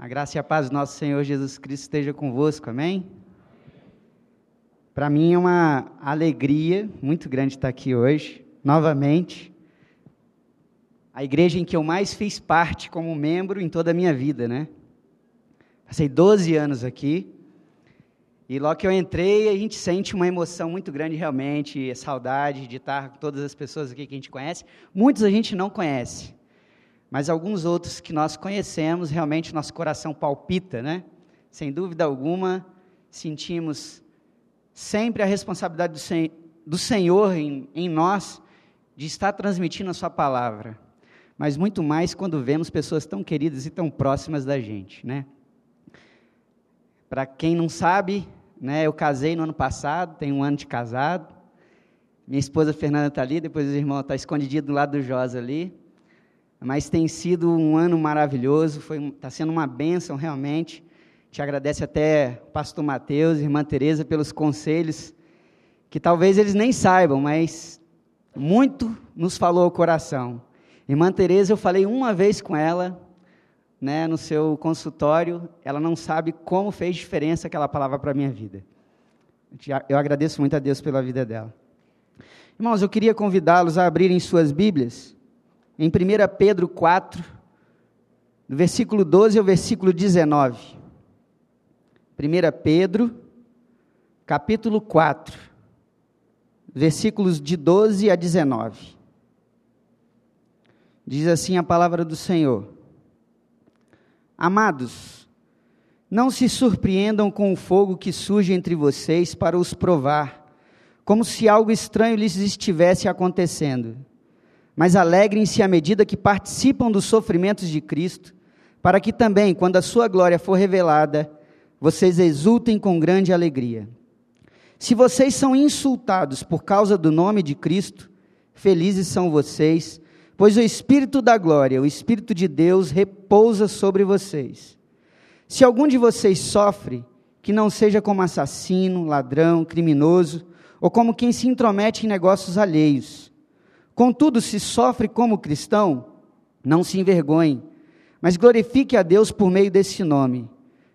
A graça e a paz do nosso Senhor Jesus Cristo esteja convosco, amém? Para mim é uma alegria muito grande estar aqui hoje, novamente. A igreja em que eu mais fiz parte como membro em toda a minha vida, né? Passei 12 anos aqui. E logo que eu entrei, a gente sente uma emoção muito grande realmente, saudade de estar com todas as pessoas aqui que a gente conhece. Muitos a gente não conhece mas alguns outros que nós conhecemos, realmente nosso coração palpita, né? Sem dúvida alguma, sentimos sempre a responsabilidade do, sen do Senhor em, em nós de estar transmitindo a Sua palavra, mas muito mais quando vemos pessoas tão queridas e tão próximas da gente, né? Para quem não sabe, né, eu casei no ano passado, tenho um ano de casado. Minha esposa Fernanda está ali, depois o irmão está escondido do lado do Josa ali. Mas tem sido um ano maravilhoso, está sendo uma bênção realmente. Te agradece até pastor Mateus irmã Teresa pelos conselhos, que talvez eles nem saibam, mas muito nos falou o coração. Irmã Teresa, eu falei uma vez com ela, né, no seu consultório, ela não sabe como fez diferença aquela palavra para a minha vida. Eu agradeço muito a Deus pela vida dela. Irmãos, eu queria convidá-los a abrirem suas Bíblias em 1 Pedro 4, do versículo 12 ao versículo 19. 1 Pedro, capítulo 4, versículos de 12 a 19. Diz assim a palavra do Senhor: Amados, não se surpreendam com o fogo que surge entre vocês para os provar, como se algo estranho lhes estivesse acontecendo mas alegrem-se à medida que participam dos sofrimentos de Cristo, para que também, quando a sua glória for revelada, vocês exultem com grande alegria. Se vocês são insultados por causa do nome de Cristo, felizes são vocês, pois o Espírito da glória, o Espírito de Deus, repousa sobre vocês. Se algum de vocês sofre, que não seja como assassino, ladrão, criminoso, ou como quem se intromete em negócios alheios Contudo, se sofre como cristão, não se envergonhe, mas glorifique a Deus por meio desse nome,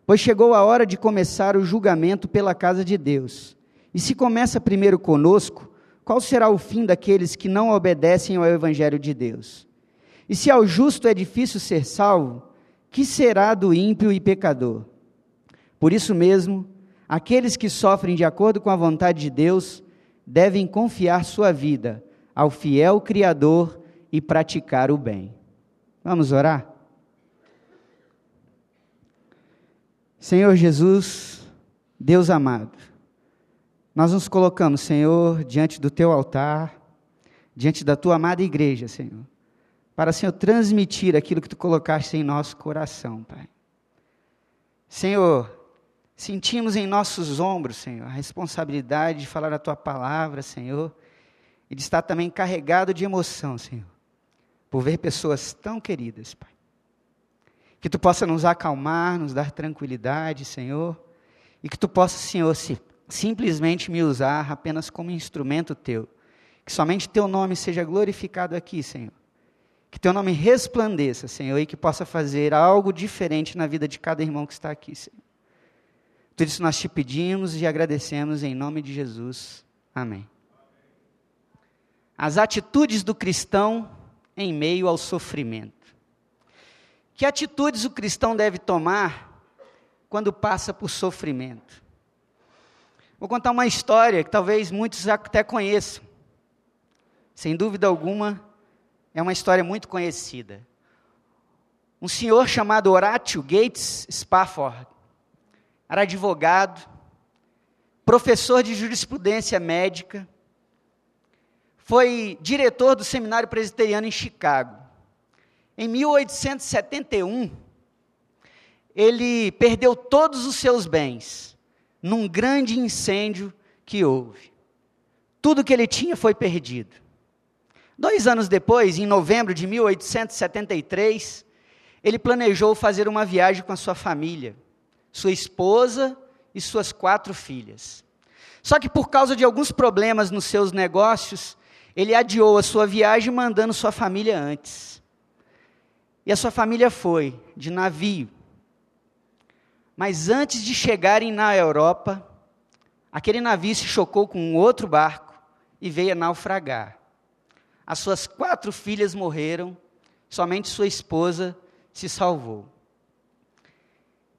pois chegou a hora de começar o julgamento pela casa de Deus. E se começa primeiro conosco, qual será o fim daqueles que não obedecem ao Evangelho de Deus? E se ao justo é difícil ser salvo, que será do ímpio e pecador? Por isso mesmo, aqueles que sofrem de acordo com a vontade de Deus devem confiar sua vida ao fiel Criador e praticar o bem. Vamos orar? Senhor Jesus, Deus amado, nós nos colocamos, Senhor, diante do teu altar, diante da tua amada igreja, Senhor, para, Senhor, transmitir aquilo que tu colocaste em nosso coração, Pai. Senhor, sentimos em nossos ombros, Senhor, a responsabilidade de falar a tua palavra, Senhor, e de estar também carregado de emoção, Senhor, por ver pessoas tão queridas, Pai. Que tu possa nos acalmar, nos dar tranquilidade, Senhor, e que tu possa, Senhor, se, simplesmente me usar apenas como instrumento teu. Que somente teu nome seja glorificado aqui, Senhor. Que teu nome resplandeça, Senhor, e que possa fazer algo diferente na vida de cada irmão que está aqui, Senhor. Tudo isso nós te pedimos e agradecemos em nome de Jesus. Amém as atitudes do cristão em meio ao sofrimento. Que atitudes o cristão deve tomar quando passa por sofrimento? Vou contar uma história que talvez muitos até conheçam. Sem dúvida alguma, é uma história muito conhecida. Um senhor chamado Horatio Gates Spafford era advogado, professor de jurisprudência médica, foi diretor do Seminário Presbiteriano em Chicago. Em 1871, ele perdeu todos os seus bens num grande incêndio que houve. Tudo que ele tinha foi perdido. Dois anos depois, em novembro de 1873, ele planejou fazer uma viagem com a sua família, sua esposa e suas quatro filhas. Só que por causa de alguns problemas nos seus negócios, ele adiou a sua viagem mandando sua família antes. E a sua família foi de navio Mas antes de chegarem na Europa, aquele navio se chocou com um outro barco e veio a naufragar. As suas quatro filhas morreram, somente sua esposa se salvou.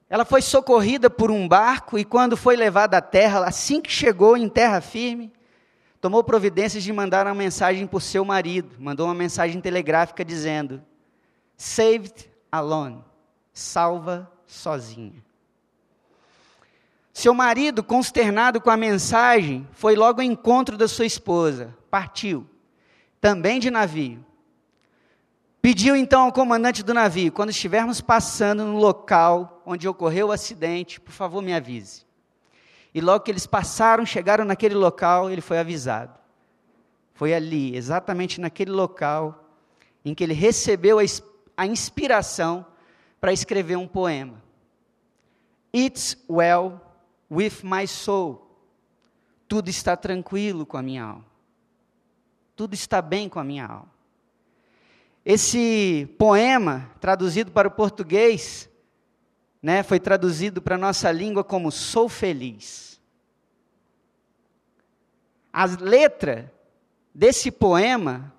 Ela foi socorrida por um barco e, quando foi levada à terra, assim que chegou em terra firme, tomou providências de mandar uma mensagem para o seu marido. Mandou uma mensagem telegráfica dizendo: Saved alone, salva sozinha. Seu marido, consternado com a mensagem, foi logo ao encontro da sua esposa, partiu, também de navio. Pediu então ao comandante do navio: quando estivermos passando no local onde ocorreu o acidente, por favor me avise. E logo que eles passaram, chegaram naquele local, ele foi avisado. Foi ali, exatamente naquele local, em que ele recebeu a, a inspiração para escrever um poema. It's well with my soul. Tudo está tranquilo com a minha alma. Tudo está bem com a minha alma. Esse poema, traduzido para o português, né, foi traduzido para a nossa língua como Sou Feliz. A letra desse poema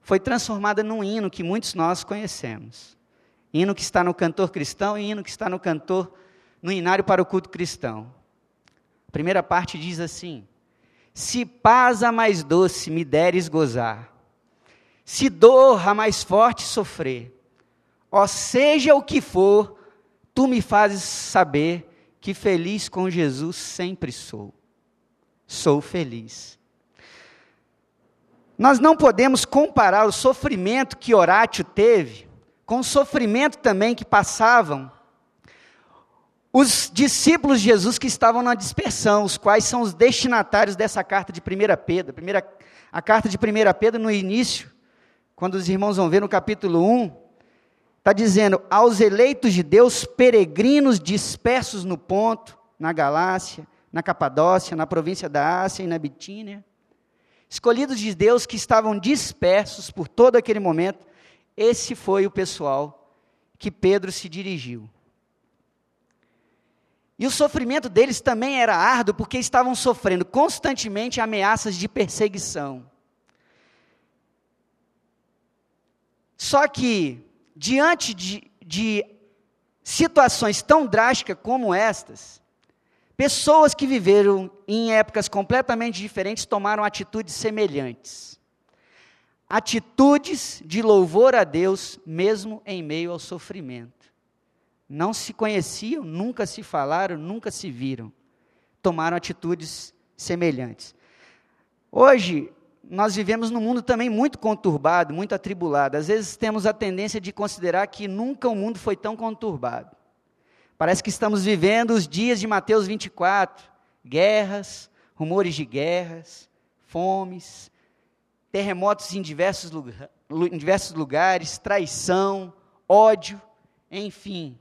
foi transformada num hino que muitos nós conhecemos. Hino que está no cantor cristão e hino que está no cantor no inário para o culto cristão. A primeira parte diz assim: Se paz a mais doce me deres gozar, se dor a mais forte sofrer, ó seja o que for, tu me fazes saber que feliz com Jesus sempre sou. Sou feliz. Nós não podemos comparar o sofrimento que Horácio teve com o sofrimento também que passavam os discípulos de Jesus que estavam na dispersão, os quais são os destinatários dessa carta de 1 Pedro. Primeira, a carta de 1 Pedro, no início, quando os irmãos vão ver no capítulo 1, está dizendo: aos eleitos de Deus, peregrinos dispersos no ponto, na Galácia, na Capadócia, na província da Ásia e na Bitínia, escolhidos de Deus que estavam dispersos por todo aquele momento, esse foi o pessoal que Pedro se dirigiu. E o sofrimento deles também era árduo, porque estavam sofrendo constantemente ameaças de perseguição. Só que, diante de, de situações tão drásticas como estas, pessoas que viveram em épocas completamente diferentes tomaram atitudes semelhantes. Atitudes de louvor a Deus, mesmo em meio ao sofrimento. Não se conheciam, nunca se falaram, nunca se viram. Tomaram atitudes semelhantes. Hoje, nós vivemos num mundo também muito conturbado, muito atribulado. Às vezes temos a tendência de considerar que nunca o mundo foi tão conturbado. Parece que estamos vivendo os dias de Mateus 24: guerras, rumores de guerras, fomes, terremotos em diversos, lugar, em diversos lugares, traição, ódio, enfim,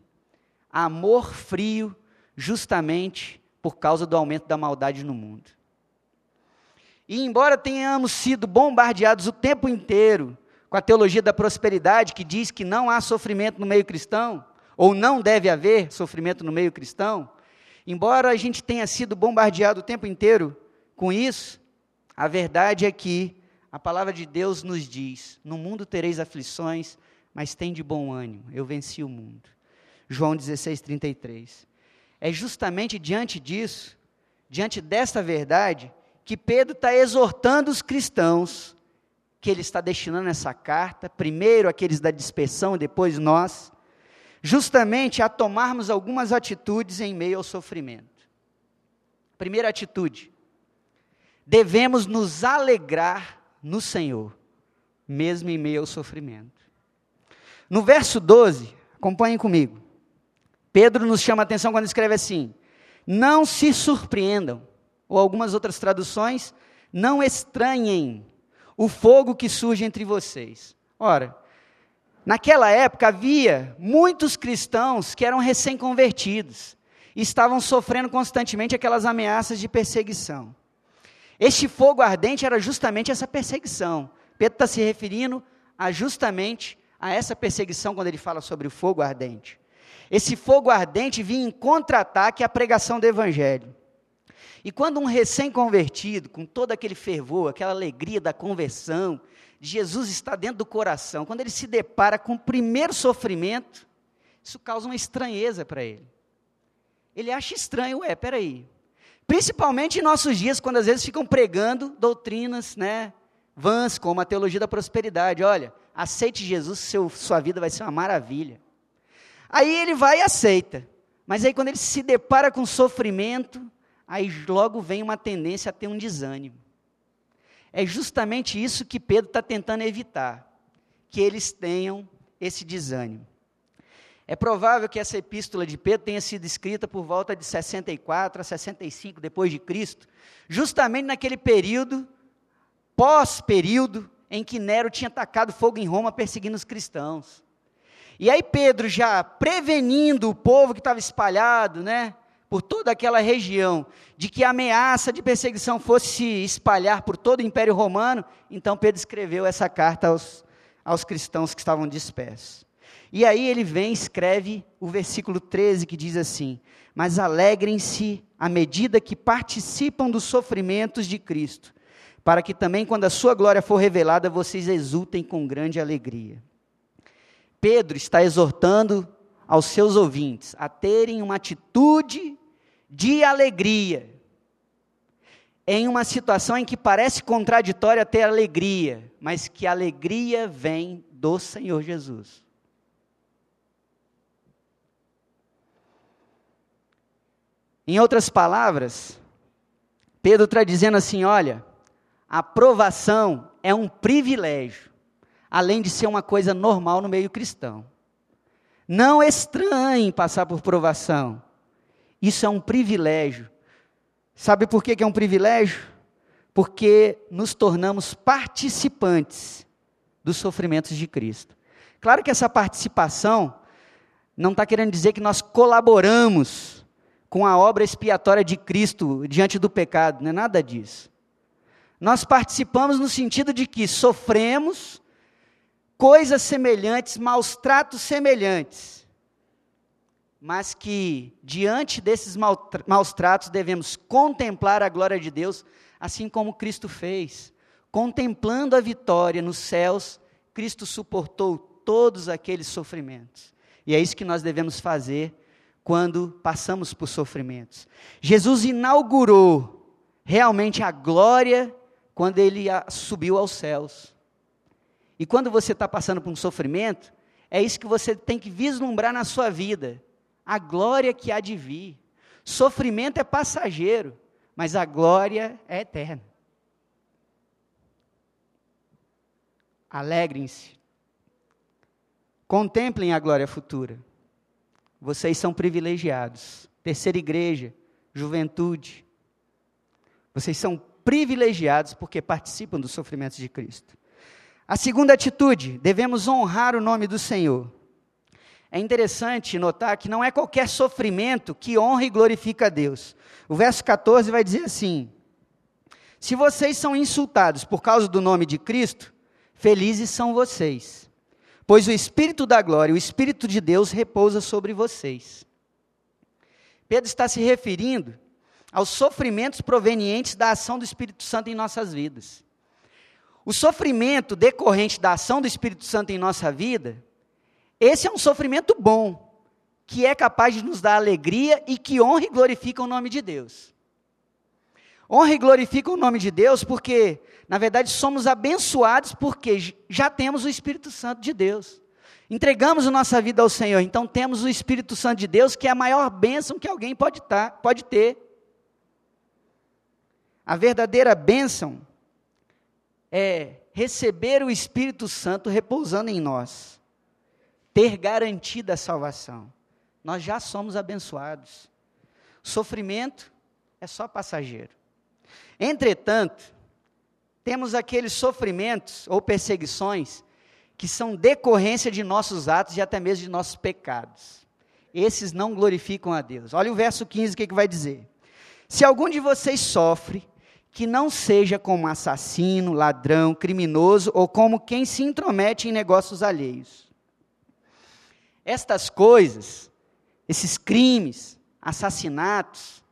amor frio, justamente por causa do aumento da maldade no mundo. E embora tenhamos sido bombardeados o tempo inteiro com a teologia da prosperidade, que diz que não há sofrimento no meio cristão, ou não deve haver sofrimento no meio cristão, embora a gente tenha sido bombardeado o tempo inteiro com isso, a verdade é que a palavra de Deus nos diz: no mundo tereis aflições, mas tem de bom ânimo, eu venci o mundo. João 16, 33. É justamente diante disso, diante desta verdade, que Pedro está exortando os cristãos, que ele está destinando essa carta, primeiro aqueles da dispersão, depois nós, justamente a tomarmos algumas atitudes em meio ao sofrimento. Primeira atitude, devemos nos alegrar no Senhor, mesmo em meio ao sofrimento. No verso 12, acompanhem comigo. Pedro nos chama a atenção quando escreve assim: Não se surpreendam ou algumas outras traduções, não estranhem o fogo que surge entre vocês. Ora, naquela época havia muitos cristãos que eram recém-convertidos e estavam sofrendo constantemente aquelas ameaças de perseguição. Este fogo ardente era justamente essa perseguição. Pedro está se referindo a justamente a essa perseguição quando ele fala sobre o fogo ardente. Esse fogo ardente vinha em contra-ataque à pregação do Evangelho. E quando um recém-convertido, com todo aquele fervor, aquela alegria da conversão, Jesus está dentro do coração, quando ele se depara com o primeiro sofrimento, isso causa uma estranheza para ele. Ele acha estranho, ué, peraí. Principalmente em nossos dias, quando às vezes ficam pregando doutrinas, né, vãs, como a teologia da prosperidade. Olha, aceite Jesus, seu, sua vida vai ser uma maravilha. Aí ele vai e aceita. Mas aí quando ele se depara com sofrimento, aí logo vem uma tendência a ter um desânimo. É justamente isso que Pedro está tentando evitar, que eles tenham esse desânimo. É provável que essa epístola de Pedro tenha sido escrita por volta de 64 a 65 depois de Cristo, justamente naquele período pós-período em que Nero tinha tacado fogo em Roma perseguindo os cristãos. E aí Pedro já prevenindo o povo que estava espalhado, né, por toda aquela região, de que a ameaça de perseguição fosse se espalhar por todo o Império Romano, então Pedro escreveu essa carta aos, aos cristãos que estavam dispersos. E aí ele vem e escreve o versículo 13 que diz assim: Mas alegrem-se à medida que participam dos sofrimentos de Cristo, para que também, quando a sua glória for revelada, vocês exultem com grande alegria. Pedro está exortando aos seus ouvintes a terem uma atitude de alegria. Em uma situação em que parece contraditória ter alegria, mas que a alegria vem do Senhor Jesus. Em outras palavras, Pedro está dizendo assim: olha, a aprovação é um privilégio, além de ser uma coisa normal no meio cristão. Não estranhe passar por provação. Isso é um privilégio. Sabe por que é um privilégio? Porque nos tornamos participantes dos sofrimentos de Cristo. Claro que essa participação não está querendo dizer que nós colaboramos com a obra expiatória de Cristo diante do pecado, não é nada disso. Nós participamos no sentido de que sofremos coisas semelhantes, maus tratos semelhantes, mas que diante desses maus tratos devemos contemplar a glória de Deus, assim como Cristo fez. Contemplando a vitória nos céus, Cristo suportou todos aqueles sofrimentos. E é isso que nós devemos fazer quando passamos por sofrimentos. Jesus inaugurou realmente a glória quando ele subiu aos céus. E quando você está passando por um sofrimento, é isso que você tem que vislumbrar na sua vida: a glória que há de vir. Sofrimento é passageiro, mas a glória é eterna. Alegrem-se. Contemplem a glória futura. Vocês são privilegiados. Terceira igreja, juventude. Vocês são privilegiados porque participam dos sofrimentos de Cristo. A segunda atitude, devemos honrar o nome do Senhor. É interessante notar que não é qualquer sofrimento que honra e glorifica a Deus. O verso 14 vai dizer assim: Se vocês são insultados por causa do nome de Cristo, felizes são vocês pois o Espírito da glória, o Espírito de Deus repousa sobre vocês. Pedro está se referindo aos sofrimentos provenientes da ação do Espírito Santo em nossas vidas. O sofrimento decorrente da ação do Espírito Santo em nossa vida, esse é um sofrimento bom, que é capaz de nos dar alegria e que honra e glorifica o nome de Deus. Honra e glorifica o nome de Deus porque na verdade, somos abençoados porque já temos o Espírito Santo de Deus. Entregamos a nossa vida ao Senhor, então temos o Espírito Santo de Deus, que é a maior bênção que alguém pode, tá, pode ter. A verdadeira bênção é receber o Espírito Santo repousando em nós, ter garantida a salvação. Nós já somos abençoados. Sofrimento é só passageiro. Entretanto, temos aqueles sofrimentos ou perseguições que são decorrência de nossos atos e até mesmo de nossos pecados. Esses não glorificam a Deus. Olha o verso 15, o que, que vai dizer? Se algum de vocês sofre, que não seja como assassino, ladrão, criminoso ou como quem se intromete em negócios alheios. Estas coisas esses crimes, assassinatos,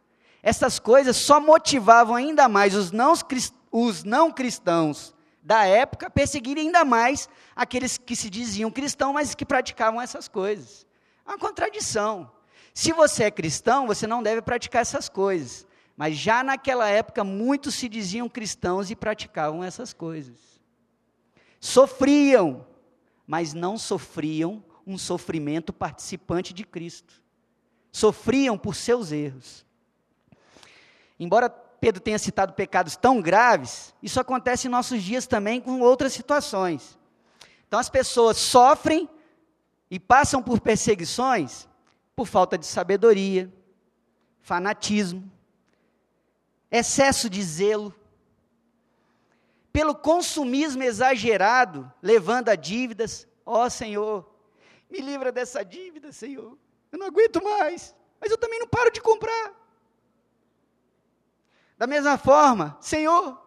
essas coisas só motivavam ainda mais os não, os não cristãos da época a perseguirem ainda mais aqueles que se diziam cristãos, mas que praticavam essas coisas. É uma contradição. Se você é cristão, você não deve praticar essas coisas. Mas já naquela época, muitos se diziam cristãos e praticavam essas coisas. Sofriam, mas não sofriam um sofrimento participante de Cristo. Sofriam por seus erros. Embora Pedro tenha citado pecados tão graves, isso acontece em nossos dias também com outras situações. Então as pessoas sofrem e passam por perseguições por falta de sabedoria, fanatismo, excesso de zelo, pelo consumismo exagerado, levando a dívidas. Ó oh, Senhor, me livra dessa dívida, Senhor. Eu não aguento mais, mas eu também não paro de comprar. Da mesma forma, Senhor,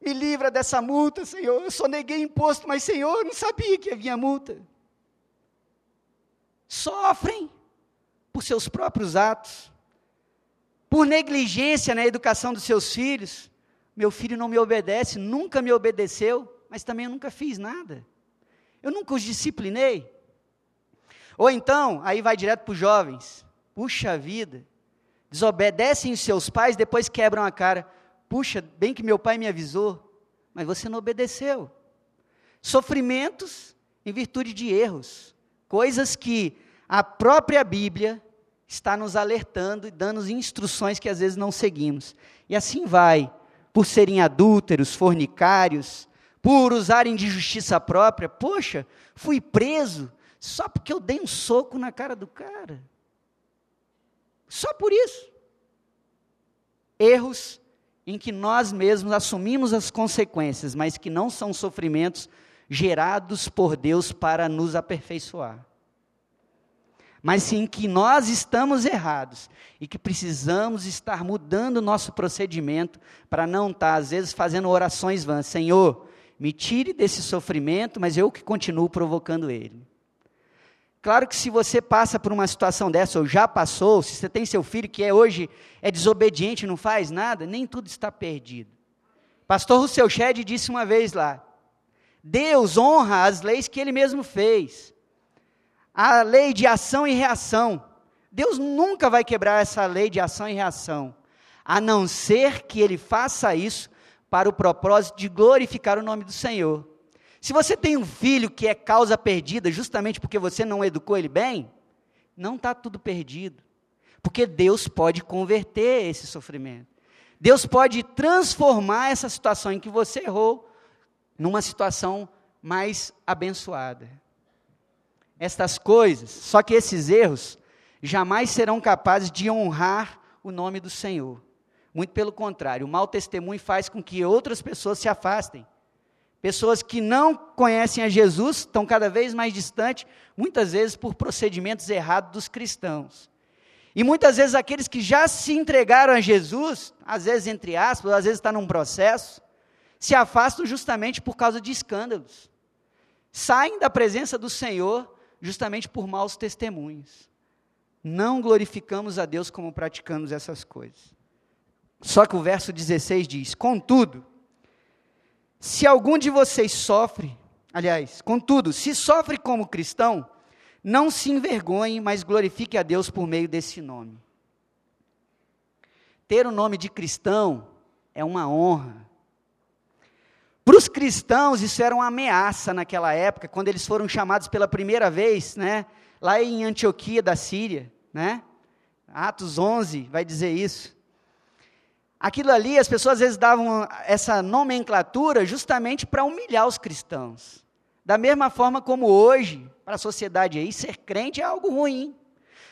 me livra dessa multa, Senhor. Eu só neguei imposto, mas Senhor, eu não sabia que havia multa. Sofrem por seus próprios atos, por negligência na educação dos seus filhos. Meu filho não me obedece, nunca me obedeceu, mas também eu nunca fiz nada. Eu nunca os disciplinei. Ou então, aí vai direto para os jovens. Puxa vida, desobedecem os seus pais, depois quebram a cara. Puxa, bem que meu pai me avisou, mas você não obedeceu. Sofrimentos em virtude de erros, coisas que a própria Bíblia está nos alertando e dando instruções que às vezes não seguimos. E assim vai, por serem adúlteros, fornicários, por usarem de justiça própria. Poxa, fui preso só porque eu dei um soco na cara do cara. Só por isso. Erros em que nós mesmos assumimos as consequências, mas que não são sofrimentos gerados por Deus para nos aperfeiçoar mas sim que nós estamos errados e que precisamos estar mudando o nosso procedimento para não estar, às vezes, fazendo orações vãs. Senhor, me tire desse sofrimento, mas eu que continuo provocando ele. Claro que se você passa por uma situação dessa, ou já passou, se você tem seu filho que é hoje é desobediente, não faz nada, nem tudo está perdido. Pastor Rousseau Shedd disse uma vez lá: Deus honra as leis que ele mesmo fez a lei de ação e reação. Deus nunca vai quebrar essa lei de ação e reação, a não ser que ele faça isso para o propósito de glorificar o nome do Senhor. Se você tem um filho que é causa perdida, justamente porque você não educou ele bem, não está tudo perdido. Porque Deus pode converter esse sofrimento. Deus pode transformar essa situação em que você errou numa situação mais abençoada estas coisas, só que esses erros jamais serão capazes de honrar o nome do Senhor. Muito pelo contrário, o mau testemunho faz com que outras pessoas se afastem. Pessoas que não conhecem a Jesus estão cada vez mais distantes, muitas vezes por procedimentos errados dos cristãos. E muitas vezes aqueles que já se entregaram a Jesus, às vezes entre aspas, às vezes está num processo, se afastam justamente por causa de escândalos. Saem da presença do Senhor justamente por maus testemunhos. Não glorificamos a Deus como praticamos essas coisas. Só que o verso 16 diz: Contudo, se algum de vocês sofre, aliás, contudo, se sofre como cristão, não se envergonhe, mas glorifique a Deus por meio desse nome. Ter o nome de cristão é uma honra, para os cristãos, isso era uma ameaça naquela época, quando eles foram chamados pela primeira vez, né, lá em Antioquia da Síria, né? Atos 11 vai dizer isso. Aquilo ali, as pessoas às vezes davam essa nomenclatura justamente para humilhar os cristãos. Da mesma forma como hoje, para a sociedade aí, ser crente é algo ruim.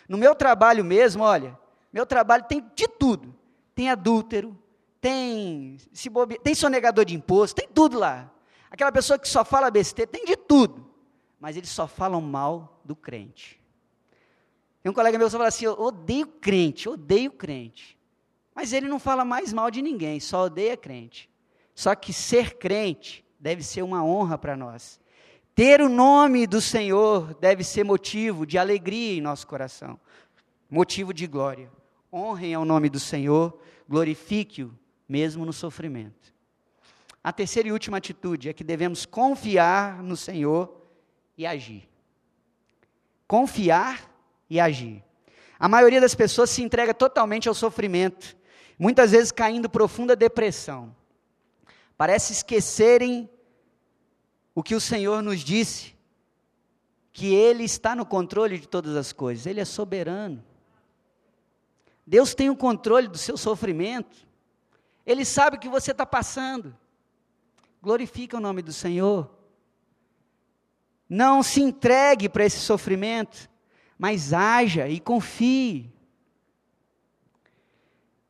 No meu trabalho mesmo, olha, meu trabalho tem de tudo. Tem adúltero, tem, se bobe... tem sonegador de imposto, tem tudo lá. Aquela pessoa que só fala besteira, tem de tudo. Mas eles só falam mal do crente. Tem um colega meu que fala assim: eu odeio crente, odeio crente. Mas ele não fala mais mal de ninguém, só odeia crente. Só que ser crente deve ser uma honra para nós. Ter o nome do Senhor deve ser motivo de alegria em nosso coração, motivo de glória. Honrem ao nome do Senhor, glorifique-o, mesmo no sofrimento. A terceira e última atitude é que devemos confiar no Senhor e agir. Confiar e agir. A maioria das pessoas se entrega totalmente ao sofrimento, muitas vezes caindo profunda depressão. Parece esquecerem o que o Senhor nos disse, que Ele está no controle de todas as coisas, Ele é soberano. Deus tem o controle do seu sofrimento, Ele sabe o que você está passando. Glorifica o nome do Senhor. Não se entregue para esse sofrimento, mas haja e confie.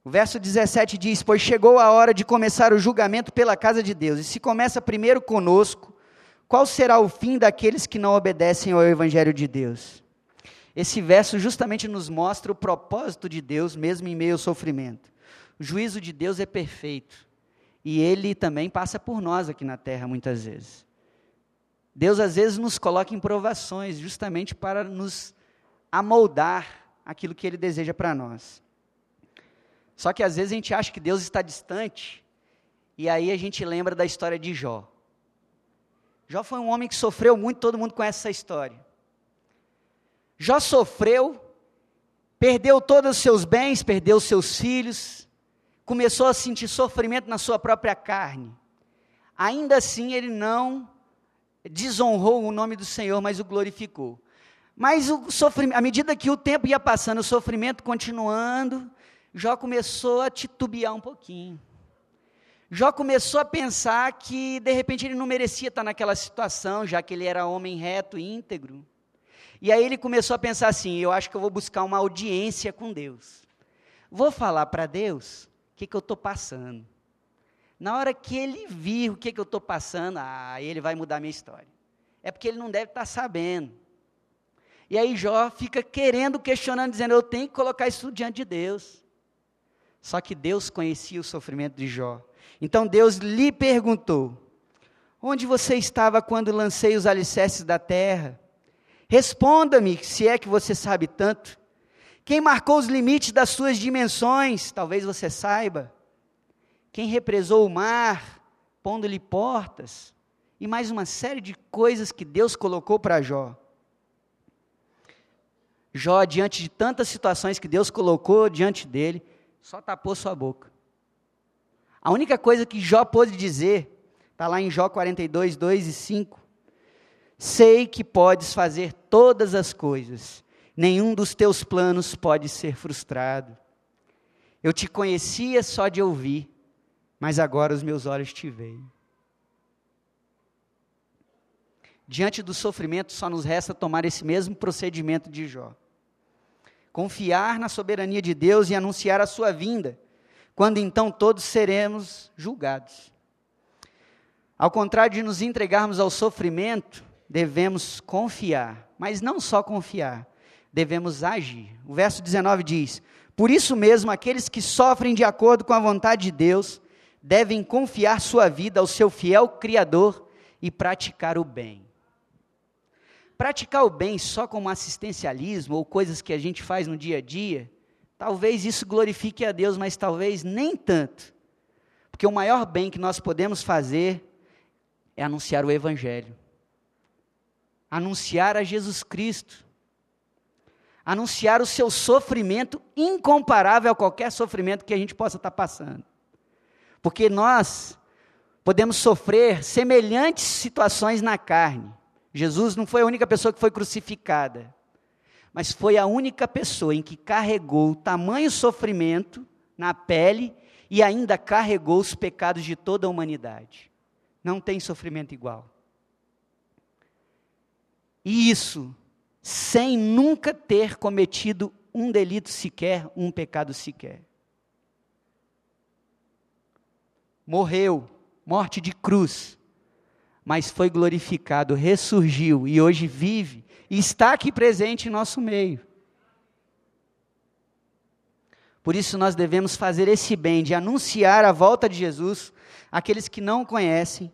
O verso 17 diz: Pois chegou a hora de começar o julgamento pela casa de Deus, e se começa primeiro conosco, qual será o fim daqueles que não obedecem ao Evangelho de Deus? Esse verso justamente nos mostra o propósito de Deus, mesmo em meio ao sofrimento. O juízo de Deus é perfeito. E ele também passa por nós aqui na terra muitas vezes. Deus às vezes nos coloca em provações, justamente para nos amoldar aquilo que ele deseja para nós. Só que às vezes a gente acha que Deus está distante, e aí a gente lembra da história de Jó. Jó foi um homem que sofreu muito, todo mundo conhece essa história. Jó sofreu, perdeu todos os seus bens, perdeu os seus filhos, começou a sentir sofrimento na sua própria carne. Ainda assim, ele não desonrou o nome do Senhor, mas o glorificou. Mas o sofrimento, à medida que o tempo ia passando, o sofrimento continuando, Jó começou a titubear um pouquinho. Jó começou a pensar que de repente ele não merecia estar naquela situação, já que ele era homem reto e íntegro. E aí ele começou a pensar assim: eu acho que eu vou buscar uma audiência com Deus. Vou falar para Deus o que, que eu estou passando. Na hora que ele vir o que, que eu estou passando, ah, ele vai mudar a minha história. É porque ele não deve estar sabendo. E aí Jó fica querendo, questionando, dizendo: eu tenho que colocar isso diante de Deus. Só que Deus conhecia o sofrimento de Jó. Então Deus lhe perguntou: Onde você estava quando lancei os alicerces da terra? Responda-me, se é que você sabe tanto. Quem marcou os limites das suas dimensões? Talvez você saiba. Quem represou o mar, pondo-lhe portas? E mais uma série de coisas que Deus colocou para Jó. Jó, diante de tantas situações que Deus colocou diante dele, só tapou sua boca. A única coisa que Jó pôde dizer, está lá em Jó 42, 2 e 5. Sei que podes fazer todas as coisas, nenhum dos teus planos pode ser frustrado. Eu te conhecia só de ouvir, mas agora os meus olhos te veem. Diante do sofrimento, só nos resta tomar esse mesmo procedimento de Jó. Confiar na soberania de Deus e anunciar a sua vinda quando então todos seremos julgados. Ao contrário de nos entregarmos ao sofrimento, devemos confiar, mas não só confiar, devemos agir. O verso 19 diz: Por isso mesmo, aqueles que sofrem de acordo com a vontade de Deus devem confiar sua vida ao seu fiel Criador e praticar o bem. Praticar o bem só como assistencialismo ou coisas que a gente faz no dia a dia Talvez isso glorifique a Deus, mas talvez nem tanto. Porque o maior bem que nós podemos fazer é anunciar o Evangelho, anunciar a Jesus Cristo, anunciar o seu sofrimento incomparável a qualquer sofrimento que a gente possa estar passando. Porque nós podemos sofrer semelhantes situações na carne. Jesus não foi a única pessoa que foi crucificada mas foi a única pessoa em que carregou tamanho sofrimento na pele e ainda carregou os pecados de toda a humanidade. Não tem sofrimento igual. E isso sem nunca ter cometido um delito sequer, um pecado sequer. Morreu, morte de cruz, mas foi glorificado, ressurgiu e hoje vive e está aqui presente em nosso meio. Por isso nós devemos fazer esse bem de anunciar a volta de Jesus àqueles que não conhecem,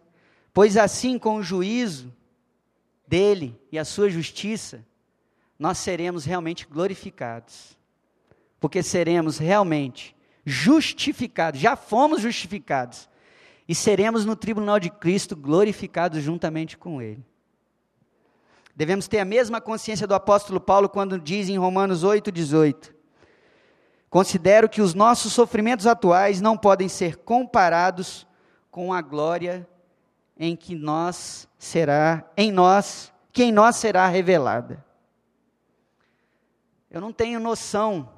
pois assim com o juízo dele e a sua justiça, nós seremos realmente glorificados. Porque seremos realmente justificados, já fomos justificados, e seremos no tribunal de Cristo glorificados juntamente com Ele. Devemos ter a mesma consciência do apóstolo Paulo quando diz em Romanos 8,18: Considero que os nossos sofrimentos atuais não podem ser comparados com a glória em que nós será, em nós, que em nós será revelada. Eu não tenho noção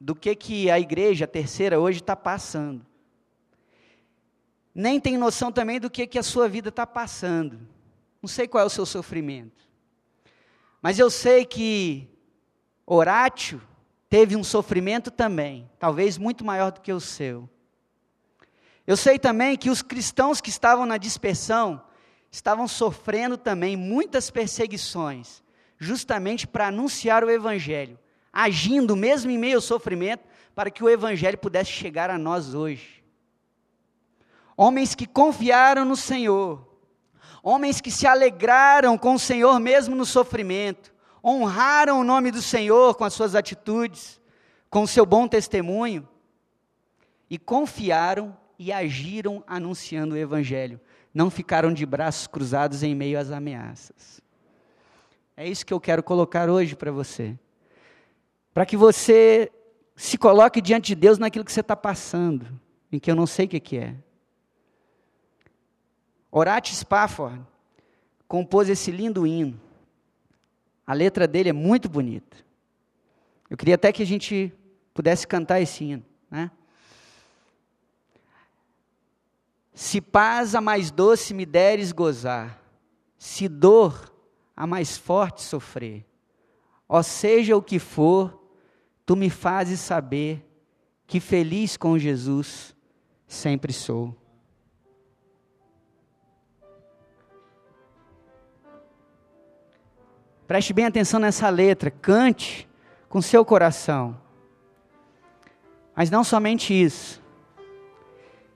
do que, que a igreja terceira hoje está passando. Nem tenho noção também do que, que a sua vida está passando. Não sei qual é o seu sofrimento. Mas eu sei que Horácio teve um sofrimento também, talvez muito maior do que o seu. Eu sei também que os cristãos que estavam na dispersão estavam sofrendo também muitas perseguições, justamente para anunciar o Evangelho, agindo mesmo em meio ao sofrimento, para que o Evangelho pudesse chegar a nós hoje. Homens que confiaram no Senhor, homens que se alegraram com o Senhor mesmo no sofrimento, honraram o nome do Senhor com as suas atitudes, com o seu bom testemunho, e confiaram e agiram anunciando o Evangelho. Não ficaram de braços cruzados em meio às ameaças. É isso que eu quero colocar hoje para você. Para que você se coloque diante de Deus naquilo que você está passando, em que eu não sei o que, é. Horat Spafford compôs esse lindo hino. A letra dele é muito bonita. Eu queria até que a gente pudesse cantar esse hino, né? Se paz a mais doce me deres gozar, se dor a mais forte sofrer, ó seja o que for, tu me fazes saber que feliz com Jesus sempre sou. Preste bem atenção nessa letra, cante com seu coração. Mas não somente isso.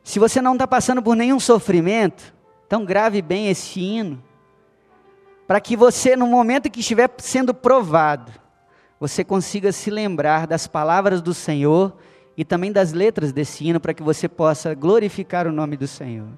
Se você não está passando por nenhum sofrimento, então grave bem esse hino, para que você, no momento que estiver sendo provado, você consiga se lembrar das palavras do Senhor e também das letras desse hino, para que você possa glorificar o nome do Senhor.